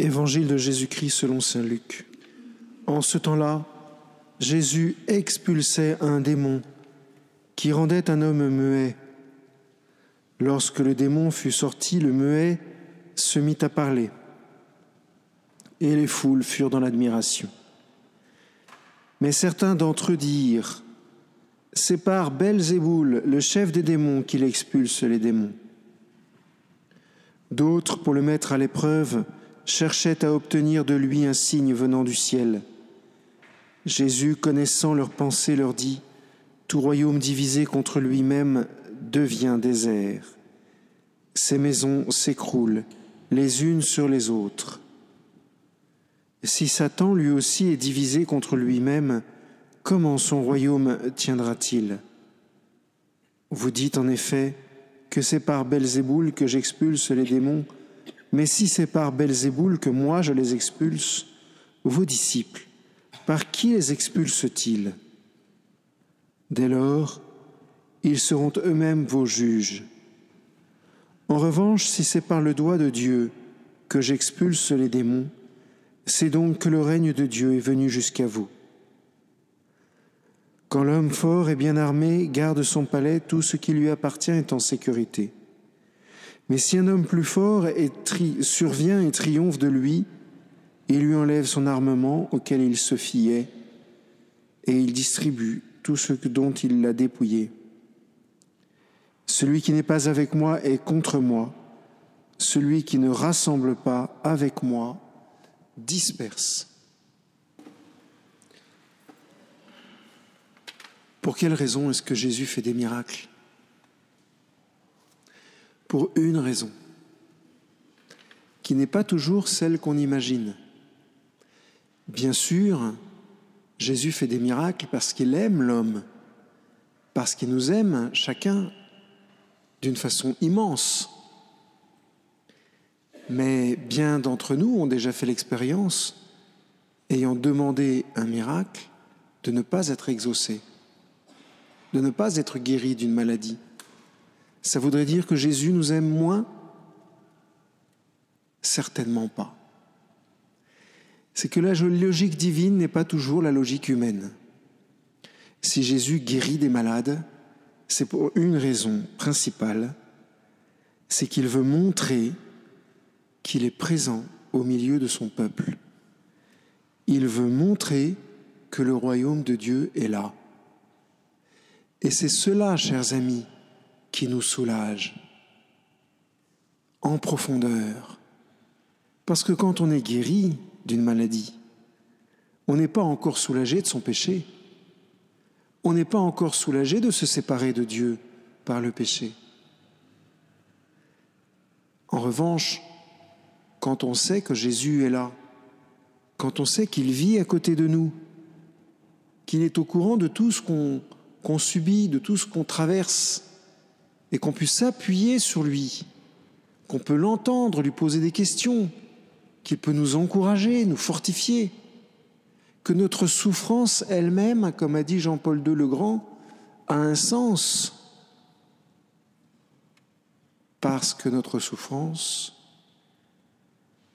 Évangile de Jésus-Christ selon Saint Luc. En ce temps-là, Jésus expulsait un démon qui rendait un homme muet. Lorsque le démon fut sorti, le muet se mit à parler, et les foules furent dans l'admiration. Mais certains d'entre eux dirent, C'est par Belzéboul, le chef des démons, qu'il expulse les démons. D'autres, pour le mettre à l'épreuve, cherchaient à obtenir de lui un signe venant du ciel. Jésus, connaissant leurs pensées, leur dit, Tout royaume divisé contre lui-même devient désert. Ces maisons s'écroulent les unes sur les autres. Si Satan lui aussi est divisé contre lui-même, comment son royaume tiendra-t-il? Vous dites en effet que c'est par Belzéboul que j'expulse les démons, mais si c'est par Belzéboul que moi je les expulse, vos disciples, par qui les expulsent-ils? Dès lors, ils seront eux-mêmes vos juges. En revanche, si c'est par le doigt de Dieu que j'expulse les démons, c'est donc que le règne de Dieu est venu jusqu'à vous. Quand l'homme fort et bien armé garde son palais, tout ce qui lui appartient est en sécurité. Mais si un homme plus fort survient et triomphe de lui, il lui enlève son armement auquel il se fiait, et il distribue tout ce dont il l'a dépouillé. Celui qui n'est pas avec moi est contre moi. Celui qui ne rassemble pas avec moi disperse. Pour quelle raison est-ce que Jésus fait des miracles? Pour une raison, qui n'est pas toujours celle qu'on imagine. Bien sûr, Jésus fait des miracles parce qu'il aime l'homme, parce qu'il nous aime chacun d'une façon immense. Mais bien d'entre nous ont déjà fait l'expérience, ayant demandé un miracle, de ne pas être exaucés, de ne pas être guéris d'une maladie. Ça voudrait dire que Jésus nous aime moins? Certainement pas. C'est que la logique divine n'est pas toujours la logique humaine. Si Jésus guérit des malades, c'est pour une raison principale, c'est qu'il veut montrer qu'il est présent au milieu de son peuple. Il veut montrer que le royaume de Dieu est là. Et c'est cela, chers amis, qui nous soulage en profondeur. Parce que quand on est guéri d'une maladie, on n'est pas encore soulagé de son péché on n'est pas encore soulagé de se séparer de Dieu par le péché. En revanche, quand on sait que Jésus est là, quand on sait qu'il vit à côté de nous, qu'il est au courant de tout ce qu'on subit, de tout ce qu'on traverse, et qu'on puisse s'appuyer sur lui, qu'on peut l'entendre, lui poser des questions, qu'il peut nous encourager, nous fortifier, que notre souffrance elle-même, comme a dit Jean-Paul II le Grand, a un sens. Parce que notre souffrance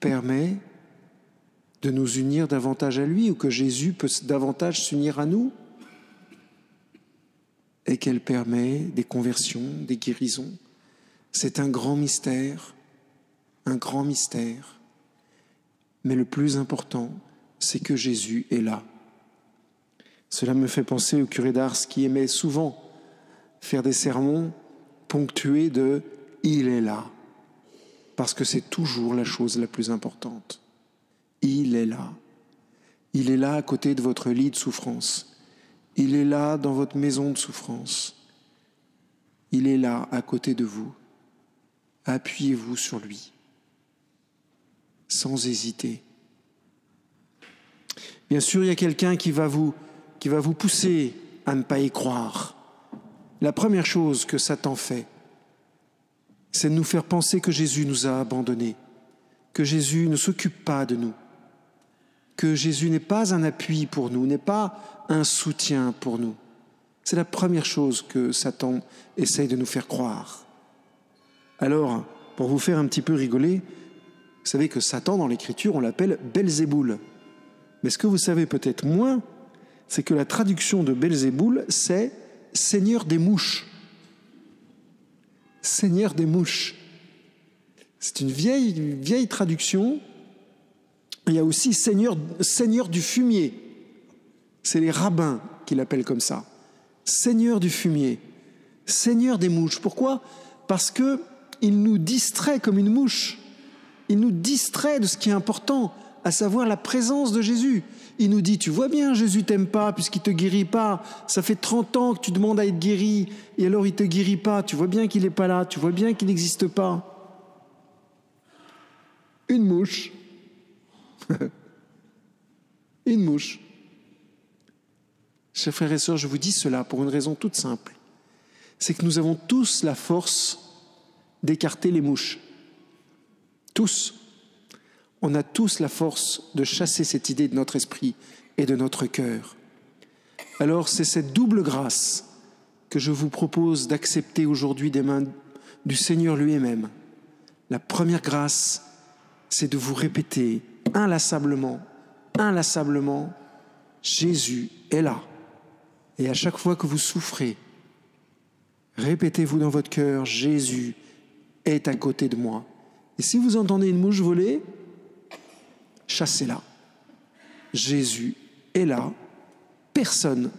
permet de nous unir davantage à lui ou que Jésus peut davantage s'unir à nous et qu'elle permet des conversions, des guérisons. C'est un grand mystère, un grand mystère. Mais le plus important, c'est que Jésus est là. Cela me fait penser au curé d'Ars qui aimait souvent faire des sermons ponctués de Il est là, parce que c'est toujours la chose la plus importante. Il est là. Il est là à côté de votre lit de souffrance. Il est là dans votre maison de souffrance. Il est là à côté de vous. Appuyez-vous sur lui, sans hésiter. Bien sûr, il y a quelqu'un qui va vous qui va vous pousser à ne pas y croire. La première chose que Satan fait, c'est de nous faire penser que Jésus nous a abandonnés, que Jésus ne s'occupe pas de nous, que Jésus n'est pas un appui pour nous, n'est pas un soutien pour nous. C'est la première chose que Satan essaye de nous faire croire. Alors, pour vous faire un petit peu rigoler, Vous savez que Satan, dans l'Écriture, on l'appelle Belzéboul. Mais ce que vous savez peut-être moins, c'est que la traduction de Belzéboul, c'est Seigneur des mouches. Seigneur des mouches. C'est une vieille, vieille traduction. Il y a aussi Seigneur, Seigneur du fumier. C'est les rabbins qui l'appellent comme ça. Seigneur du fumier. Seigneur des mouches. Pourquoi? Parce que il nous distrait comme une mouche. Il nous distrait de ce qui est important, à savoir la présence de Jésus. Il nous dit, tu vois bien, Jésus t'aime pas puisqu'il te guérit pas. Ça fait 30 ans que tu demandes à être guéri et alors il te guérit pas. Tu vois bien qu'il n'est pas là. Tu vois bien qu'il n'existe pas. Une mouche. une mouche. Chers frères et sœurs, je vous dis cela pour une raison toute simple. C'est que nous avons tous la force d'écarter les mouches. Tous. On a tous la force de chasser cette idée de notre esprit et de notre cœur. Alors c'est cette double grâce que je vous propose d'accepter aujourd'hui des mains du Seigneur lui-même. La première grâce, c'est de vous répéter inlassablement, inlassablement, Jésus est là. Et à chaque fois que vous souffrez, répétez-vous dans votre cœur, Jésus est à côté de moi. Et si vous entendez une mouche voler, chassez-la. Jésus est là. Personne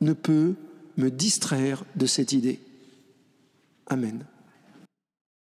ne peut me distraire de cette idée. Amen.